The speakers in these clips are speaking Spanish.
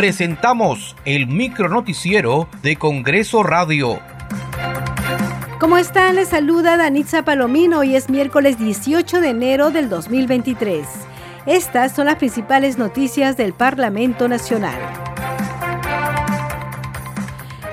presentamos el micronoticiero de Congreso Radio. ¿Cómo están? Les saluda Danitza Palomino. Hoy es miércoles 18 de enero del 2023. Estas son las principales noticias del Parlamento Nacional.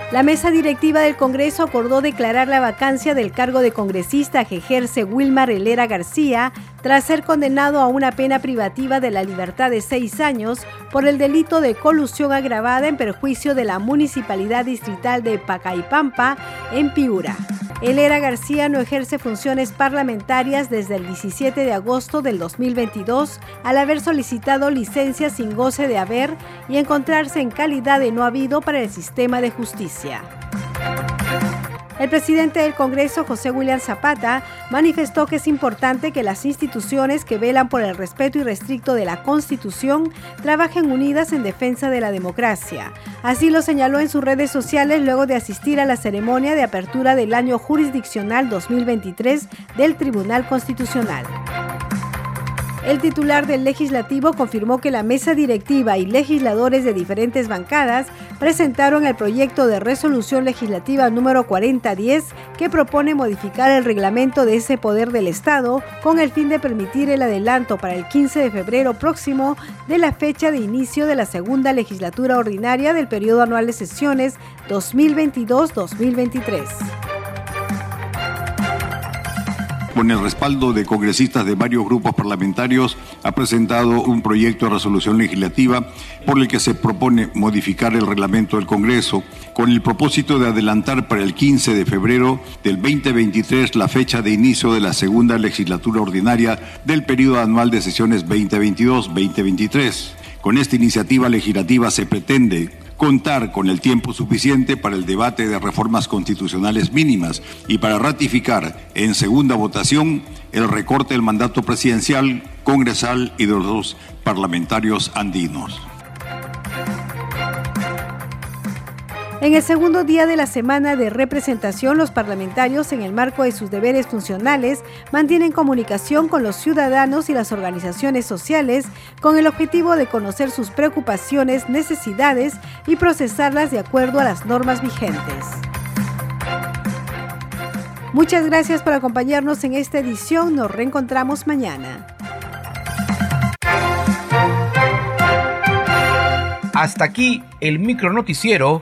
La mesa directiva del Congreso acordó declarar la vacancia del cargo de congresista que ejerce Wilmar Helera García tras ser condenado a una pena privativa de la libertad de seis años por el delito de colusión agravada en perjuicio de la Municipalidad Distrital de Pacaipampa en Piura. Helera García no ejerce funciones parlamentarias desde el 17 de agosto del 2022 al haber solicitado licencia sin goce de haber y encontrarse en calidad de no habido para el sistema de justicia. El presidente del Congreso, José William Zapata, manifestó que es importante que las instituciones que velan por el respeto irrestricto de la Constitución trabajen unidas en defensa de la democracia. Así lo señaló en sus redes sociales luego de asistir a la ceremonia de apertura del año jurisdiccional 2023 del Tribunal Constitucional. El titular del legislativo confirmó que la mesa directiva y legisladores de diferentes bancadas presentaron el proyecto de resolución legislativa número 4010 que propone modificar el reglamento de ese poder del Estado con el fin de permitir el adelanto para el 15 de febrero próximo de la fecha de inicio de la segunda legislatura ordinaria del periodo anual de sesiones 2022-2023. Con el respaldo de congresistas de varios grupos parlamentarios, ha presentado un proyecto de resolución legislativa por el que se propone modificar el reglamento del Congreso con el propósito de adelantar para el 15 de febrero del 2023 la fecha de inicio de la segunda legislatura ordinaria del periodo anual de sesiones 2022-2023. Con esta iniciativa legislativa se pretende contar con el tiempo suficiente para el debate de reformas constitucionales mínimas y para ratificar en segunda votación el recorte del mandato presidencial, congresal y de los dos parlamentarios andinos. En el segundo día de la semana de representación, los parlamentarios, en el marco de sus deberes funcionales, mantienen comunicación con los ciudadanos y las organizaciones sociales con el objetivo de conocer sus preocupaciones, necesidades y procesarlas de acuerdo a las normas vigentes. Muchas gracias por acompañarnos en esta edición. Nos reencontramos mañana. Hasta aquí el micronoticiero